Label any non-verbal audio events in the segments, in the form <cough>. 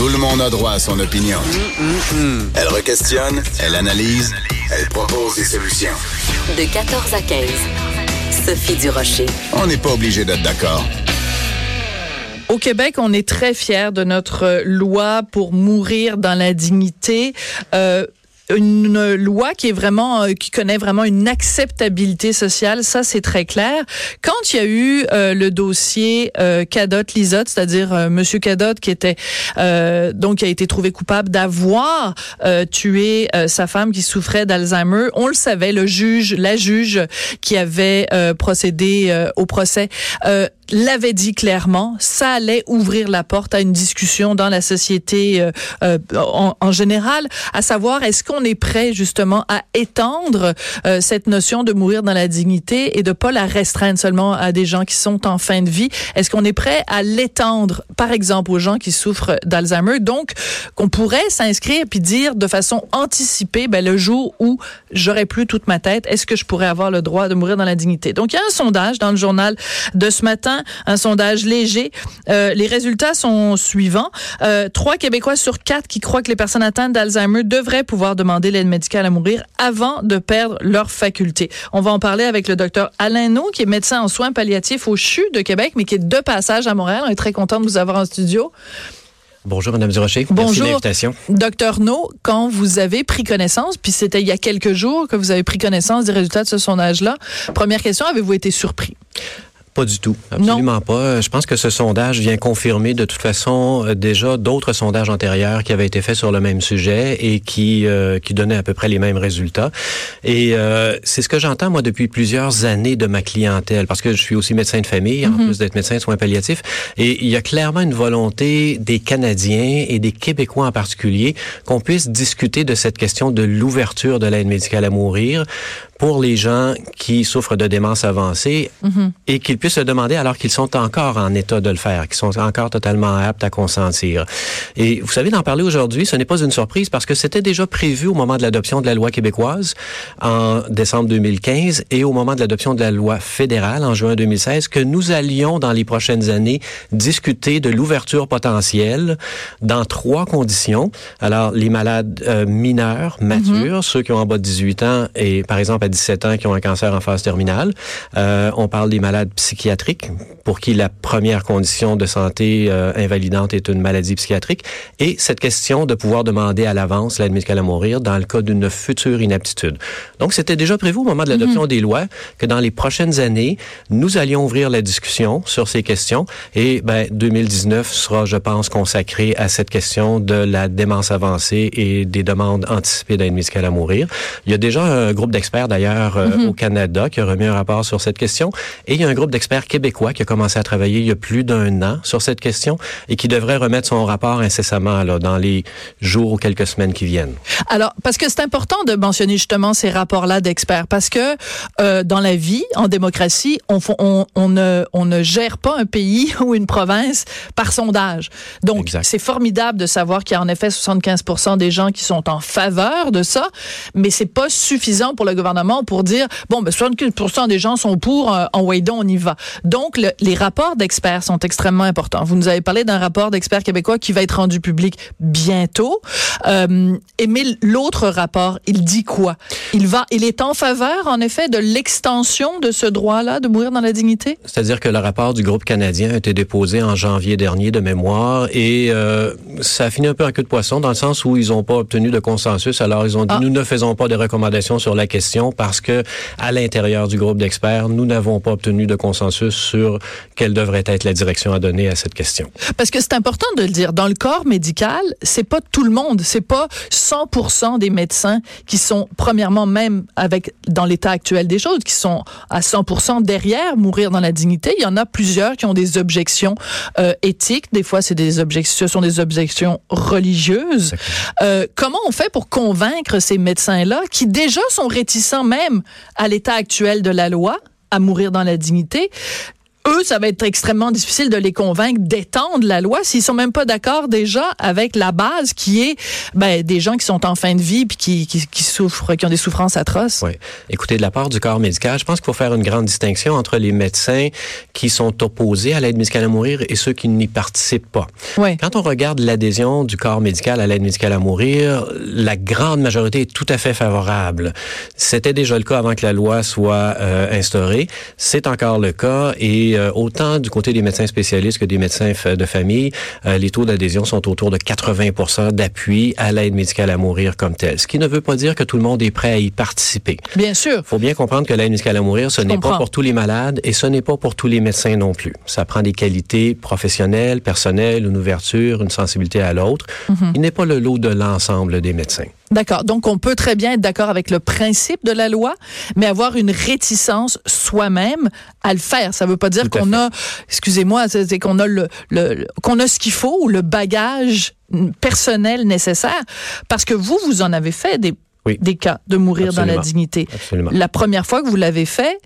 Tout le monde a droit à son opinion. Elle requestionne, elle analyse, elle propose des solutions. De 14 à 15. Sophie Durocher. On n'est pas obligé d'être d'accord. Au Québec, on est très fiers de notre loi pour mourir dans la dignité. Euh, une loi qui est vraiment euh, qui connaît vraiment une acceptabilité sociale, ça c'est très clair. Quand il y a eu euh, le dossier euh, Cadotte Lisotte, c'est-à-dire euh, monsieur Cadotte qui était donc qui a été trouvé coupable d'avoir tué sa femme qui souffrait d'Alzheimer, on le savait, le juge, la juge qui avait procédé au procès l'avait dit clairement, ça allait ouvrir la porte à une discussion dans la société euh, euh, en, en, général, à savoir est-ce qu'on est prêt justement à étendre euh, cette notion de mourir dans la dignité et de pas la restreindre seulement à des gens qui sont en fin de vie? Est-ce qu'on est prêt à l'étendre, par exemple, aux gens qui souffrent d'Alzheimer, donc qu'on pourrait s'inscrire puis dire de façon anticipée, ben, le jour où j'aurai plus toute ma tête, est-ce que je pourrais avoir le droit de mourir dans la dignité? Donc il y a un sondage dans le journal de ce matin un sondage léger. Euh, les résultats sont suivants. Euh, trois Québécois sur quatre qui croient que les personnes atteintes d'Alzheimer devraient pouvoir demander l'aide médicale à mourir avant de perdre leurs facultés. On va en parler avec le docteur Alain No, qui est médecin en soins palliatifs au CHU de Québec, mais qui est de passage à Montréal. On est très content de vous avoir en studio. Bonjour, Madame Durocher. Bonjour, Merci de l'invitation. Docteur No, quand vous avez pris connaissance, puis c'était il y a quelques jours que vous avez pris connaissance des résultats de ce sondage-là, première question, avez-vous été surpris? Pas du tout, absolument pas. Je pense que ce sondage vient confirmer de toute façon euh, déjà d'autres sondages antérieurs qui avaient été faits sur le même sujet et qui euh, qui donnaient à peu près les mêmes résultats. Et euh, c'est ce que j'entends moi depuis plusieurs années de ma clientèle, parce que je suis aussi médecin de famille en mhm. plus d'être médecin de soins palliatifs. Et il y a clairement une volonté des Canadiens et des Québécois en particulier qu'on puisse discuter de cette question de l'ouverture de l'aide médicale à mourir pour les gens qui souffrent de démence avancée mhm. et qu'ils puissent se demander alors qu'ils sont encore en état de le faire, qu'ils sont encore totalement aptes à consentir. Et vous savez, d'en parler aujourd'hui, ce n'est pas une surprise parce que c'était déjà prévu au moment de l'adoption de la loi québécoise en décembre 2015 et au moment de l'adoption de la loi fédérale en juin 2016 que nous allions dans les prochaines années discuter de l'ouverture potentielle dans trois conditions. Alors, les malades euh, mineurs, matures, mhm. ceux qui ont en bas de 18 ans et par exemple 17 ans qui ont un cancer en phase terminale. Euh, on parle des malades psychiatriques pour qui la première condition de santé euh, invalidante est une maladie psychiatrique. Et cette question de pouvoir demander à l'avance l'aide médicale à mourir dans le cas d'une future inaptitude. Donc, c'était déjà prévu au moment de l'adoption mhm. des lois que dans les prochaines années, nous allions ouvrir la discussion sur ces questions. Et ben, 2019 sera, je pense, consacré à cette question de la démence avancée et des demandes anticipées d'aide médicale à mourir. Il y a déjà un groupe d'experts, d'ailleurs, euh, mhm. au Canada qui a remis un rapport sur cette question. Et il y a un groupe d'experts québécois qui a commencé à travailler il y a plus d'un an sur cette question et qui devrait remettre son rapport incessamment là, dans les jours ou quelques semaines qui viennent. Alors, parce que c'est important de mentionner justement ces rapports-là d'experts, parce que euh, dans la vie, en démocratie, on, on, on, ne, on ne gère pas un pays <laughs> ou une province par sondage. Donc, c'est formidable de savoir qu'il y a en effet 75 des gens qui sont en faveur de ça, mais c'est pas suffisant pour le gouvernement pour dire, bon, ben, 75 des gens sont pour, euh, en Waydon, on y va. Donc, les rapports d'experts sont extrêmement importants. Vous nous avez parlé d'un rapport d'experts québécois qui va être rendu public bientôt. Euh, mais l'autre rapport, il dit quoi? Il va, il est en faveur, en effet, de l'extension de ce droit-là de mourir dans la dignité? C'est-à-dire que le rapport du groupe canadien a été déposé en janvier dernier de mémoire et euh, ça a fini un peu en queue de poisson dans le sens où ils n'ont pas obtenu de consensus. Alors, ils ont dit, ah. nous ne faisons pas de recommandations sur la question parce que à l'intérieur du groupe d'experts, nous n'avons pas obtenu de consensus sur quelle devrait être la direction à donner à cette question. Parce que c'est important de le dire. Dans le corps médical, c'est pas tout le monde, c'est pas 100% des médecins qui sont premièrement même avec dans l'état actuel des choses qui sont à 100% derrière mourir dans la dignité. Il y en a plusieurs qui ont des objections euh, éthiques. Des fois, c'est des objections, ce sont des objections religieuses. Euh, comment on fait pour convaincre ces médecins-là qui déjà sont réticents même à l'état actuel de la loi, à mourir dans la dignité, eux, ça va être extrêmement difficile de les convaincre d'étendre la loi s'ils sont même pas d'accord déjà avec la base qui est ben, des gens qui sont en fin de vie puis qui, qui, qui souffrent, qui ont des souffrances atroces. Oui. Écoutez, de la part du corps médical, je pense qu'il faut faire une grande distinction entre les médecins qui sont opposés à l'aide médicale à mourir et ceux qui n'y participent pas. Oui. Quand on regarde l'adhésion du corps médical à l'aide médicale à mourir, la grande majorité est tout à fait favorable. C'était déjà le cas avant que la loi soit euh, instaurée. C'est encore le cas et euh, autant du côté des médecins spécialistes que des médecins de famille, euh, les taux d'adhésion sont autour de 80 d'appui à l'aide médicale à mourir comme telle. Ce qui ne veut pas dire que tout le monde est prêt à y participer. Bien sûr. Il faut bien comprendre que l'aide médicale à mourir, ce n'est pas pour tous les malades et ce n'est pas pour tous les médecins non plus. Ça prend des qualités professionnelles, personnelles, une ouverture, une sensibilité à l'autre. Mhm. Il n'est pas le lot de l'ensemble des médecins. D'accord. Donc, on peut très bien être d'accord avec le principe de la loi, mais avoir une réticence soi-même à le faire. Ça veut pas dire qu'on a, excusez-moi, c'est qu'on a le, le qu'on a ce qu'il faut ou le bagage personnel nécessaire. Parce que vous, vous en avez fait des, des cas de mourir dans la dignité. Absolument. La première fois que vous l'avez fait,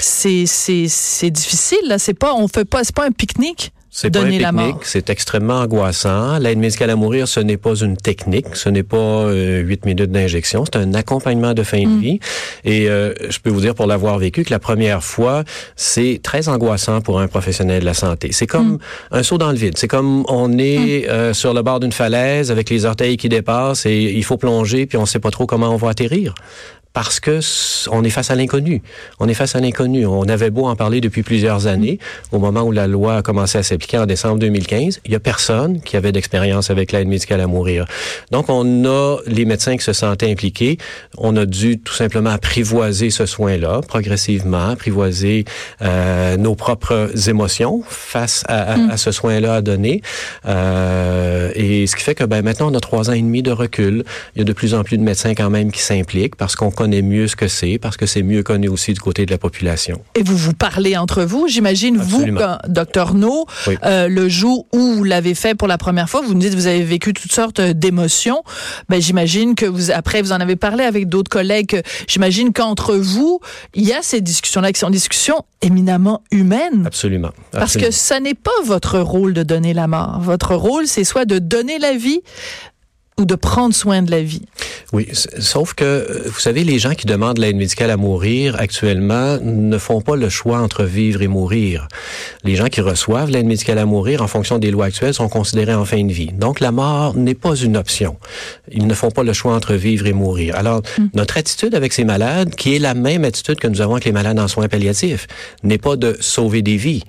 c'est, c'est, c'est difficile, là. C'est pas, on fait pas, c'est pas un pique-nique. C'est pas une technique, c'est extrêmement angoissant. L'aide médicale à mourir, ce n'est pas une technique, ce n'est pas euh, huit minutes d'injection, c'est un accompagnement de fin de mm. vie. Et euh, je peux vous dire, pour l'avoir vécu, que la première fois, c'est très angoissant pour un professionnel de la santé. C'est comme mm. un saut dans le vide. C'est comme on est mm. euh, sur le bord d'une falaise avec les orteils qui dépassent et il faut plonger, puis on sait pas trop comment on va atterrir parce que on est face à l'inconnu. On est face à l'inconnu. On avait beau en parler depuis plusieurs années. Au moment où la loi a commencé à s'appliquer en décembre 2015, il y a personne qui avait d'expérience avec l'aide médicale à mourir. Donc, on a les médecins qui se sentaient impliqués. On a dû tout simplement apprivoiser ce soin-là, progressivement, apprivoiser euh, nos propres émotions face à, mm. ce soin-là à donner. Euh, et ce qui fait que ben, maintenant, on a trois ans et demi de recul. Il y a de plus en plus de médecins quand même qui s'impliquent parce qu'on connaît mieux ce que c'est, parce que c'est mieux connu aussi du côté de la population. Et vous vous parlez entre vous, j'imagine, vous, docteur No, euh, le jour où vous l'avez fait pour la première fois, vous me dites que vous avez vécu toutes sortes d'émotions. Ben, j'imagine que vous, après, vous en avez parlé avec d'autres collègues. J'imagine qu'entre vous, il y a ces discussions-là qui sont des discussions éminemment humaines. Absolument. Parce que ça n'est pas votre rôle de donner la mort. Votre rôle, c'est soit de donner la vie, ou de prendre soin de la vie. Oui, sauf que, euh, vous savez, les gens qui demandent l'aide médicale à mourir actuellement ne font pas le choix entre vivre et mourir. Les gens qui reçoivent l'aide médicale à mourir en fonction des lois actuelles sont considérés en fin de vie. Donc la mort n'est pas une option. Ils ne font pas le choix entre vivre et mourir. Alors, hmm. notre attitude avec ces malades, qui est la même attitude que nous avons avec les malades en soins palliatifs, n'est pas de sauver des vies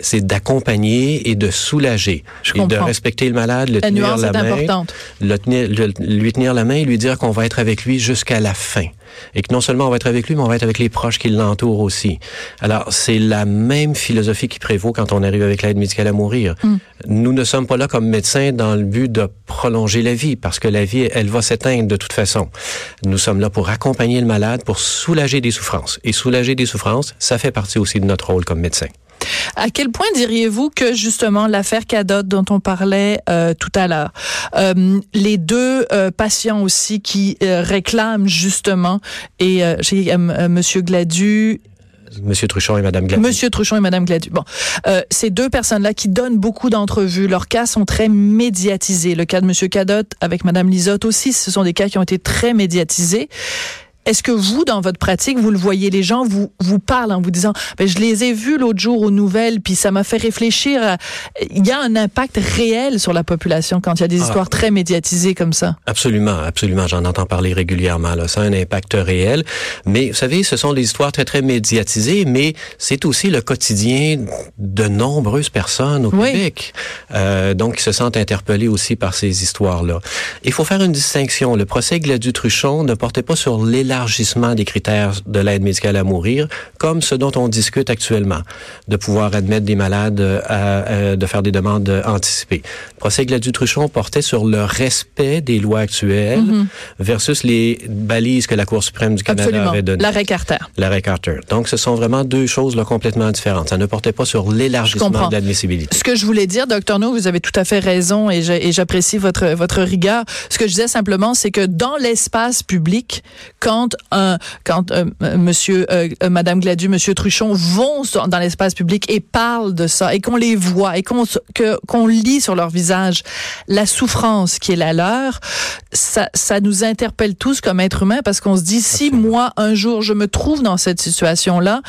c'est d'accompagner et de soulager et de respecter le malade, le tenir la main, le tenir, lui tenir la main et lui dire qu'on va être avec lui jusqu'à la fin. Et que non seulement on va être avec lui, mais on va être avec les proches qui l'entourent aussi. Alors, c'est la même philosophie qui prévaut quand on arrive avec l'aide médicale à mourir. Mm. Nous ne sommes pas là comme médecins dans le but de prolonger la vie, parce que la vie, elle va s'éteindre de toute façon. Nous sommes là pour accompagner le malade, pour soulager des souffrances. Et soulager des souffrances, ça fait partie aussi de notre rôle comme médecin. À quel point diriez-vous que justement l'affaire Cadot dont on parlait euh, tout à l'heure, euh, les deux euh, patients aussi qui réclament justement et j'ai Monsieur Gladu Monsieur Truchon et Madame Gladu. Monsieur Truchon et Madame Gladu. Bon, ces deux personnes-là qui donnent beaucoup d'entrevues, leurs cas sont très médiatisés. Le cas de Monsieur Cadot avec Madame Lisotte aussi, ce sont des cas qui ont été très médiatisés. Est-ce que vous, dans votre pratique, vous le voyez, les gens vous, vous parlent en vous disant, ben, je les ai vus l'autre jour aux nouvelles, puis ça m'a fait réfléchir. Il y a un impact réel sur la population quand il y a des ah. histoires très médiatisées comme ça? Absolument, absolument. J'en entends parler régulièrement. Là. Ça a un impact réel. Mais vous savez, ce sont des histoires très, très médiatisées, mais c'est aussi le quotidien de nombreuses personnes au Québec. Euh, donc, qui se sentent interpellés aussi par ces histoires-là. Il faut faire une distinction. Le procès Gladu-Truchon ne portait pas sur l'élargissement élargissement des critères de l'aide médicale à mourir, comme ce dont on discute actuellement, de pouvoir admettre des malades à, de faire des demandes anticipées. Le procès Gladu-Truchon portait sur le respect des lois actuelles mm-hmm. versus les balises que la Cour suprême du Canada avait données. L'arrêt Carter. L'arrêt Carter. Donc, ce sont vraiment deux choses là, complètement différentes. Ça ne portait pas sur l'élargissement de l'admissibilité. Ce que je voulais dire, docteur No, vous avez tout à fait raison et j'apprécie votre, votre rigueur. Ce que je disais simplement, c'est que dans l'espace public, quand quand un, quand euh, Monsieur, euh, Madame Gladu, Monsieur Truchon vont dans l'espace public et parlent de ça et qu'on les voit et qu'on lit sur leur visage la souffrance qui est la leur, ça, ça nous interpelle tous comme êtres humains parce qu'on se dit si moi un jour je me trouve dans cette situation là,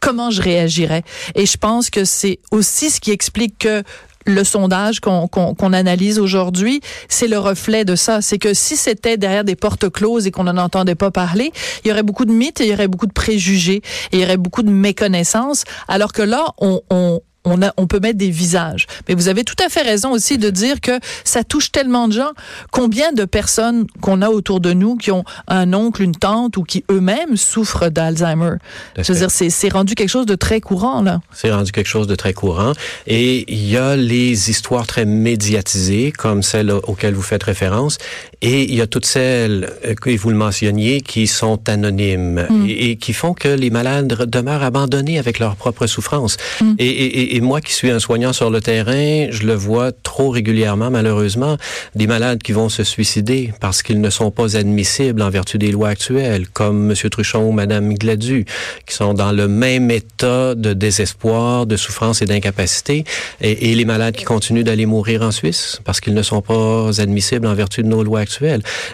comment je réagirais? Et je pense que c'est aussi ce qui explique que le sondage qu'on analyse aujourd'hui, c'est le reflet de ça. C'est que si c'était derrière des portes closes et qu'on n'en entendait pas parler, il y aurait beaucoup de mythes, il y aurait beaucoup de préjugés, et il y aurait beaucoup de méconnaissances, alors que là, on, on, on, a, on peut mettre des visages. Mais vous avez tout à fait raison aussi de dire que ça touche tellement de gens. Combien de personnes qu'on a autour de nous qui ont un oncle, une tante ou qui eux-mêmes souffrent d'Alzheimer? Je veux dire, c'est rendu quelque chose de très courant, là. C'est rendu quelque chose de très courant. Et il y a les histoires très médiatisées, comme celle auxquelles vous faites référence. Et il y a toutes celles, euh, que vous le mentionniez, qui sont anonymes mm. et, qui font que les malades demeurent abandonnés avec leur propre souffrance. Mm. Et, et, et, moi qui suis un soignant sur le terrain, je le vois trop régulièrement, malheureusement, des malades qui vont se suicider parce qu'ils ne sont pas admissibles en vertu des lois actuelles, comme M. Truchon ou Mme Gladu, qui sont dans le même état de désespoir, de souffrance et d'incapacité, et, et les malades qui continuent d'aller mourir en Suisse parce qu'ils ne sont pas admissibles en vertu de nos lois actuelles.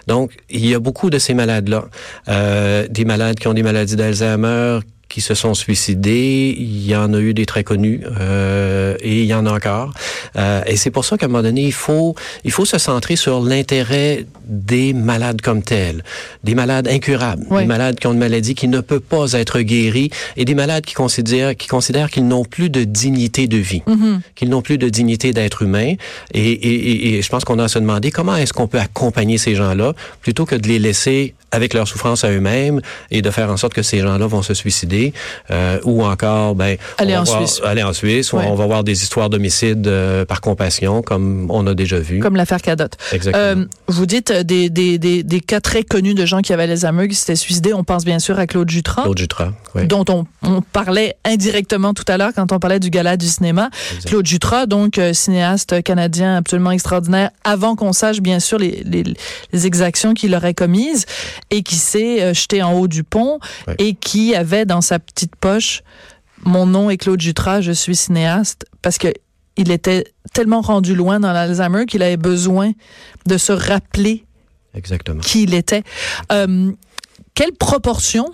Donc, il y a beaucoup de ces malades-là. Euh, des malades qui ont des maladies d'Alzheimer, qui se sont suicidés. Il y en a eu des très connus euh, et il y en a encore. Euh, et c'est pour ça qu'à un moment donné, il faut il faut se centrer sur l'intérêt des malades comme tels, des malades incurables, des malades qui ont une maladie qui ne peut pas être guérie et des malades qui considèrent qui considèrent qu'ils n'ont plus de dignité de vie, mm-hmm. qu'ils n'ont plus de dignité d'être humain. Et, et, et, je pense qu'on a à se demander comment est-ce qu'on peut accompagner ces gens-là plutôt que de les laisser avec leur souffrance à eux-mêmes et de faire en sorte que ces gens-là vont se suicider euh, ou encore ben aller en Suisse. aller en Suisse on va voir des histoires d'homicide euh, par compassion comme on a déjà vu. Comme l'affaire Cadotte euh, vous dites euh, des, des, des, des, cas très connus de gens qui avaient les ameux qui s'étaient suicidés. On pense bien sûr à Claude Jutras Claude Jutras oui. dont on, on, parlait indirectement tout à l'heure quand on parlait du gala du cinéma. Claude Jutras donc cinéaste canadien absolument extraordinaire avant qu'on sache bien sûr les, les, les exactions qu'il aurait commises et qui s'est jeté en haut du pont et qui avait dans sa petite poche mon nom est Claude Jutras, je suis cinéaste parce que il était tellement rendu loin dans l'Alzheimer qu'il avait besoin de se rappeler Exactement. qui il était. Euh, quelle proportion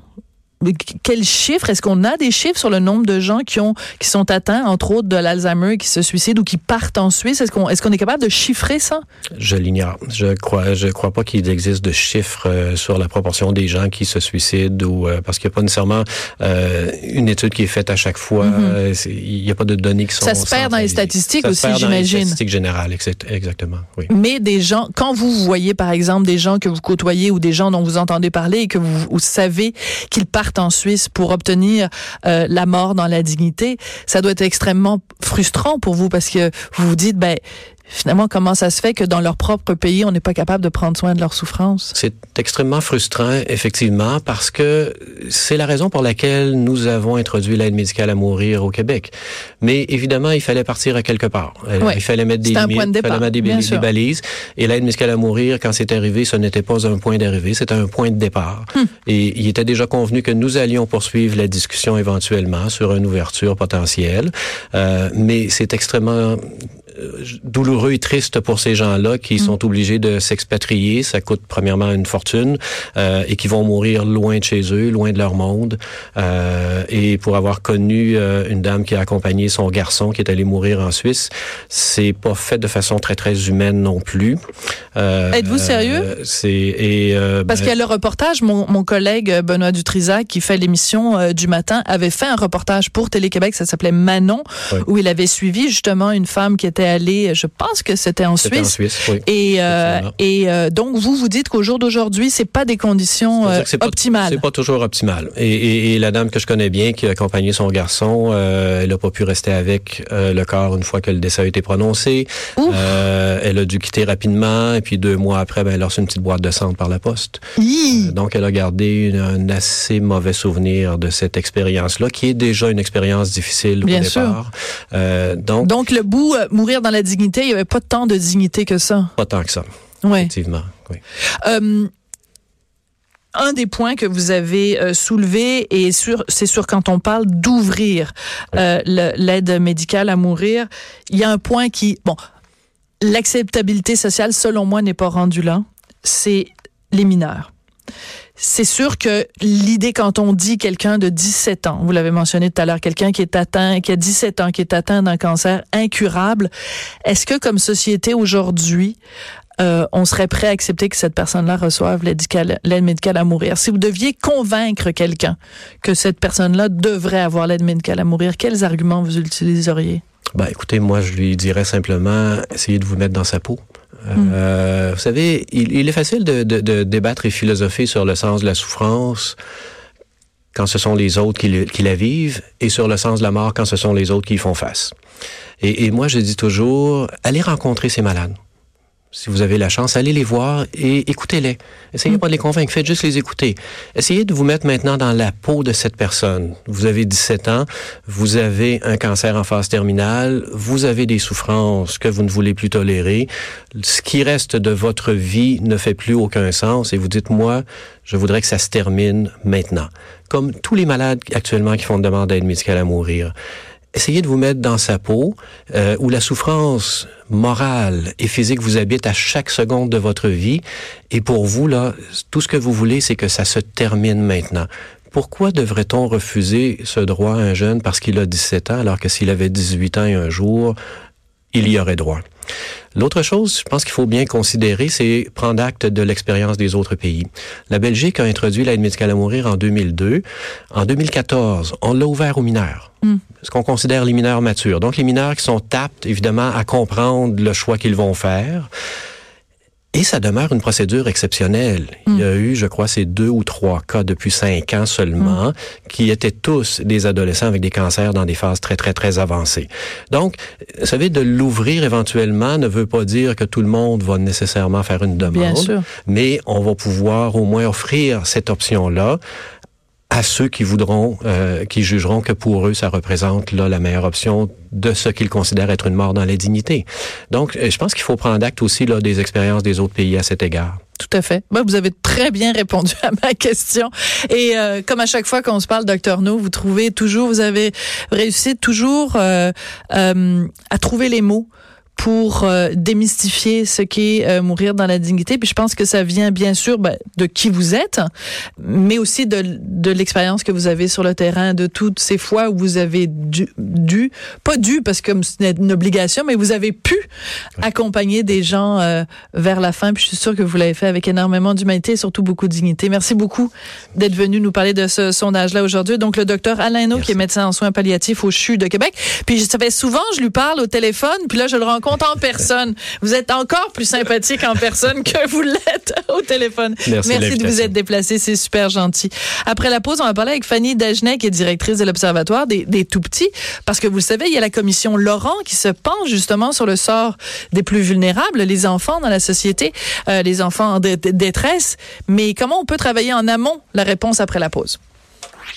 quels chiffres Est-ce qu'on a des chiffres sur le nombre de gens qui ont qui sont atteints, entre autres, de l'Alzheimer, qui se suicident ou qui partent en Suisse? Est-ce qu'on est-ce qu'on est capable de chiffrer ça? Je l'ignore. Je crois je crois pas qu'il existe de chiffres euh, sur la proportion des gens qui se suicident ou euh, parce qu'il n'y a pas nécessairement euh, une étude qui est faite à chaque fois. Mm -hmm. Il n'y a pas de données qui sont. Ça se perd dans les statistiques ça aussi, j'imagine. Les statistiques générales, exactement. Oui. Mais des gens, quand vous voyez par exemple des gens que vous côtoyez ou des gens dont vous entendez parler et que vous, vous savez qu'ils partent en Suisse pour obtenir euh, la mort dans la dignité, ça doit être extrêmement frustrant pour vous parce que vous vous dites, ben, finalement, comment ça se fait que dans leur propre pays, on n'est pas capable de prendre soin de leur souffrance? C'est extrêmement frustrant, effectivement, parce que c'est la raison pour laquelle nous avons introduit l'aide médicale à mourir au Québec. Mais évidemment, il fallait partir à quelque part. Oui. Il fallait mettre des limites, il fallait mettre des, des balises. Et l'aide médicale à mourir, quand c'est arrivé, ce n'était pas un point d'arrivée, c'était un point de départ. Hum. Et il était déjà convenu que nous allions poursuivre la discussion éventuellement sur une ouverture potentielle. Euh, mais c'est extrêmement douloureux et triste pour ces gens-là qui mmh. sont obligés de s'expatrier. Ça coûte premièrement une fortune euh, et qui vont mourir loin de chez eux, loin de leur monde. Euh, et pour avoir connu euh, une dame qui a accompagné son garçon qui est allé mourir en Suisse, c'est pas fait de façon très très humaine non plus. Euh, Êtes-vous sérieux? C'est et euh, parce ben, qu'il y a le reportage. Mon, mon collègue Benoît Dutrisac qui fait l'émission euh, du matin avait fait un reportage pour Télé Québec. Ça s'appelait Manon, oui. où il avait suivi justement une femme qui était allée, je pense que c'était en Suisse. En Suisse oui. Et euh, et euh, donc vous vous dites qu'au jour d'aujourd'hui, c'est pas des conditions euh, optimales. C'est pas toujours optimal. Et, et, et, la dame que je connais bien, qui a accompagné son garçon, euh, elle a pas pu rester avec le corps une fois que le décès a été prononcé. Elle a dû quitter rapidement. Et puis deux mois après, ben, elle a reçu une petite boîte de sang par la poste. Donc elle a gardé une, un assez mauvais souvenir de cette expérience-là, qui est déjà une expérience difficile Bien au sûr. départ. donc, donc le bout, mourir dans la dignité, il n'y avait pas tant de dignité que ça. Pas tant que ça. Ouais. Effectivement, oui. Euh, un des points que vous avez euh, soulevé et sur c'est sûr quand on parle d'ouvrir euh, l'aide médicale à mourir, il y a un point qui bon l'acceptabilité sociale selon moi n'est pas rendue là, c'est les mineurs. C'est sûr que l'idée quand on dit quelqu'un de 17 ans, vous l'avez mentionné tout à l'heure, quelqu'un qui est atteint, qui a 17 ans, qui est atteint d'un cancer incurable, est-ce que comme société aujourd'hui, euh, on serait prêt à accepter que cette personne-là reçoive l'aide médicale à mourir? Si vous deviez convaincre quelqu'un que cette personne-là devrait avoir l'aide médicale à mourir, quels arguments vous utiliseriez? Ben, écoutez, moi, je lui dirais simplement, essayez de vous mettre dans sa peau. Euh, vous savez, il, est facile de, débattre et philosopher sur le sens de la souffrance quand ce sont les autres qui, la vivent et sur le sens de la mort quand ce sont les autres qui y font face. et moi, je dis toujours, allez rencontrer ces malades si vous avez la chance, allez les voir et écoutez-les. Essayez pas de les convaincre, faites juste les écouter. Essayez de vous mettre maintenant dans la peau de cette personne. Vous avez 17 ans, vous avez un cancer en phase terminale, vous avez des souffrances que vous ne voulez plus tolérer. Ce qui reste de votre vie ne fait plus aucun sens et vous dites, moi, je voudrais que ça se termine maintenant. Comme tous les malades actuellement qui font demande d'aide médicale à mourir essayez de vous mettre dans sa peau, euh, où la souffrance morale et physique vous habite à chaque seconde de votre vie. Et pour vous, là, tout ce que vous voulez, c'est que ça se termine maintenant. Pourquoi devrait-on refuser ce droit à un jeune parce qu'il a 17 ans, alors que s'il avait 18 ans et un jour, il y aurait droit? L'autre chose, je pense qu'il faut bien considérer, c'est prendre acte de l'expérience des autres pays. La Belgique a introduit l'aide médicale à mourir en 2002. En 2014, on l'a ouvert aux mineurs. Hmm. Ce qu'on considère les mineurs matures. Donc, les mineurs qui sont aptes, évidemment, à comprendre le choix qu'ils vont faire. Et ça demeure une procédure exceptionnelle. Il y a eu, je crois, ces deux ou trois cas depuis cinq ans seulement, mm. qui étaient tous des adolescents avec des cancers dans des phases très, très, très avancées. Donc, vous savez, de l'ouvrir éventuellement ne veut pas dire que tout le monde va nécessairement faire une demande, mais on va pouvoir au moins offrir cette option-là à ceux qui voudront, euh, qui jugeront que pour eux, ça représente là la meilleure option de ce qu'ils considèrent être une mort dans la dignité. Donc, euh, je pense qu'il faut prendre acte aussi là des expériences des autres pays à cet égard. Tout à fait. vous avez très bien répondu à ma question. Et euh, comme à chaque fois qu'on se parle, docteur No, vous trouvez toujours, vous avez réussi toujours à trouver les mots pour euh, démystifier ce qu'est euh, mourir dans la dignité. Puis je pense que ça vient bien sûr ben, de qui vous êtes, mais aussi de, de l'expérience que vous avez sur le terrain, de toutes ces fois où vous avez dû, dû pas dû parce que c'est une obligation, mais vous avez pu accompagner des gens euh, vers la fin. Puis je suis sûre que vous l'avez fait avec énormément d'humanité et surtout beaucoup de dignité. Merci beaucoup d'être venu nous parler de ce sondage-là aujourd'hui. Donc le docteur Alain Naud, qui est médecin en soins palliatifs au CHU de Québec. Puis ça fait souvent, je lui parle au téléphone, puis là je le rencontre en personne. Vous êtes encore plus sympathique en personne que vous l'êtes au téléphone. Merci, de vous être déplacé, c'est super gentil. Après la pause, on va parler avec Fanny Dagenet, qui est directrice de l'Observatoire des, des tout-petits, parce que vous le savez, il y a la commission Laurent qui se penche justement sur le sort des plus vulnérables, les enfants dans la société, euh, les enfants en détresse. Mais comment on peut travailler en amont? La réponse après la pause.